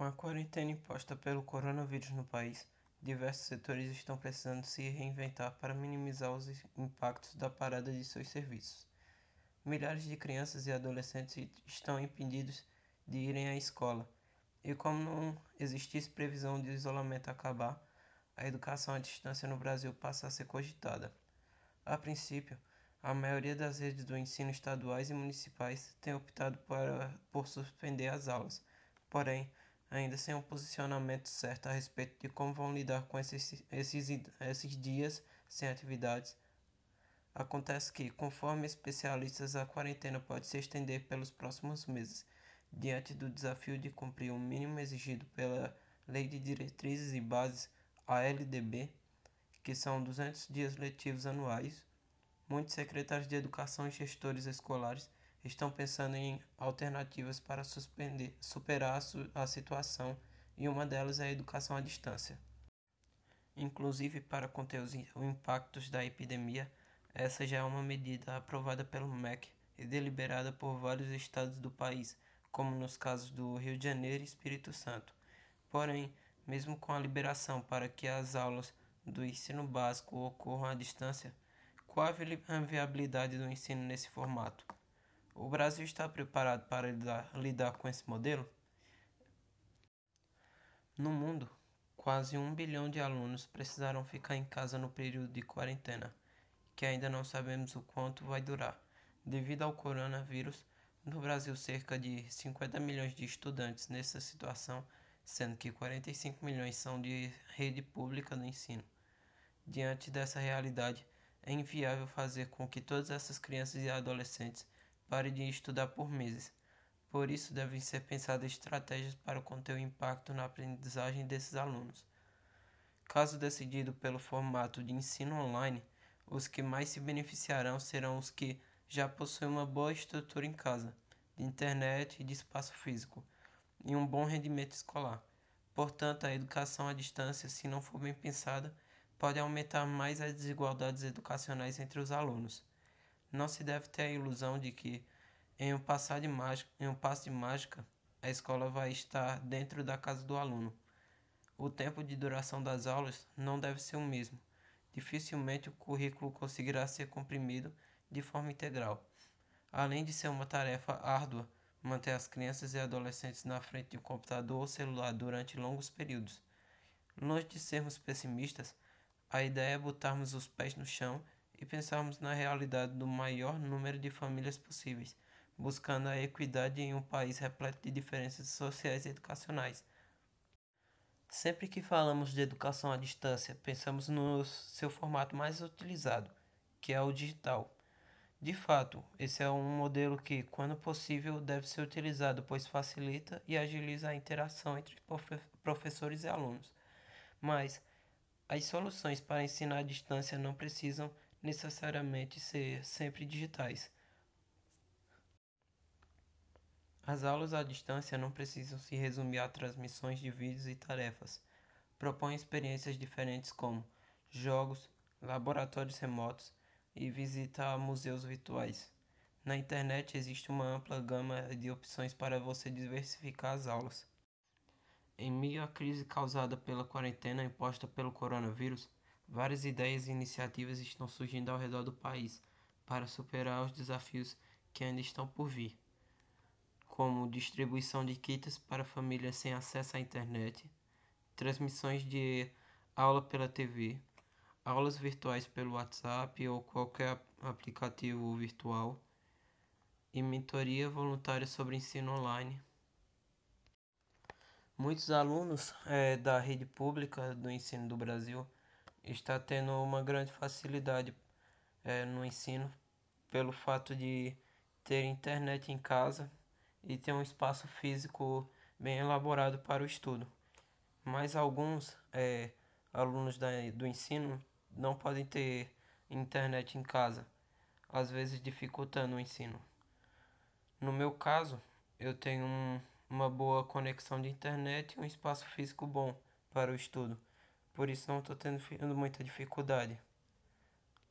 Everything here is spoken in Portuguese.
Com a quarentena imposta pelo coronavírus no país, diversos setores estão precisando se reinventar para minimizar os impactos da parada de seus serviços. Milhares de crianças e adolescentes estão impedidos de irem à escola, e como não existisse previsão de isolamento acabar, a educação à distância no Brasil passa a ser cogitada. A princípio, a maioria das redes do ensino estaduais e municipais tem optado para, por suspender as aulas, porém, ainda sem um posicionamento certo a respeito de como vão lidar com esses, esses, esses dias sem atividades. Acontece que, conforme especialistas, a quarentena pode se estender pelos próximos meses, diante do desafio de cumprir o mínimo exigido pela Lei de Diretrizes e Bases, a LDB, que são 200 dias letivos anuais. Muitos secretários de educação e gestores escolares estão pensando em alternativas para superar a situação e uma delas é a educação à distância. Inclusive, para conter os impactos da epidemia, essa já é uma medida aprovada pelo MEC e deliberada por vários estados do país, como nos casos do Rio de Janeiro e Espírito Santo. Porém, mesmo com a liberação para que as aulas do ensino básico ocorram à distância, qual a viabilidade do ensino nesse formato? O Brasil está preparado para lidar, lidar com esse modelo? No mundo, quase um bilhão de alunos precisaram ficar em casa no período de quarentena, que ainda não sabemos o quanto vai durar. Devido ao coronavírus, no Brasil, cerca de 50 milhões de estudantes nessa situação, sendo que 45 milhões são de rede pública do ensino. Diante dessa realidade, é inviável fazer com que todas essas crianças e adolescentes pare de estudar por meses. Por isso, devem ser pensadas estratégias para conter o impacto na aprendizagem desses alunos. Caso decidido pelo formato de ensino online, os que mais se beneficiarão serão os que já possuem uma boa estrutura em casa, de internet e de espaço físico, e um bom rendimento escolar. Portanto, a educação à distância, se não for bem pensada, pode aumentar mais as desigualdades educacionais entre os alunos. Não se deve ter a ilusão de que, em um, passar de mágica, em um passo de mágica, a escola vai estar dentro da casa do aluno. O tempo de duração das aulas não deve ser o mesmo. Dificilmente o currículo conseguirá ser comprimido de forma integral. Além de ser uma tarefa árdua, manter as crianças e adolescentes na frente de um computador ou celular durante longos períodos. Longe de sermos pessimistas, a ideia é botarmos os pés no chão e pensarmos na realidade do maior número de famílias possíveis, buscando a equidade em um país repleto de diferenças sociais e educacionais. Sempre que falamos de educação à distância, pensamos no seu formato mais utilizado, que é o digital. De fato, esse é um modelo que, quando possível, deve ser utilizado, pois facilita e agiliza a interação entre professores e alunos. Mas as soluções para ensinar à distância não precisam necessariamente ser sempre digitais. As aulas à distância não precisam se resumir a transmissões de vídeos e tarefas. Propõem experiências diferentes como jogos, laboratórios remotos e visita a museus virtuais. Na internet existe uma ampla gama de opções para você diversificar as aulas. Em meio à crise causada pela quarentena imposta pelo coronavírus, Várias ideias e iniciativas estão surgindo ao redor do país para superar os desafios que ainda estão por vir, como distribuição de kits para famílias sem acesso à internet, transmissões de aula pela TV, aulas virtuais pelo WhatsApp ou qualquer aplicativo virtual e mentoria voluntária sobre ensino online. Muitos alunos é, da rede pública do ensino do Brasil está tendo uma grande facilidade é, no ensino pelo fato de ter internet em casa e ter um espaço físico bem elaborado para o estudo. Mas alguns é, alunos da, do ensino não podem ter internet em casa, às vezes dificultando o ensino. No meu caso, eu tenho um, uma boa conexão de internet e um espaço físico bom para o estudo por isso não estou tendo muita dificuldade.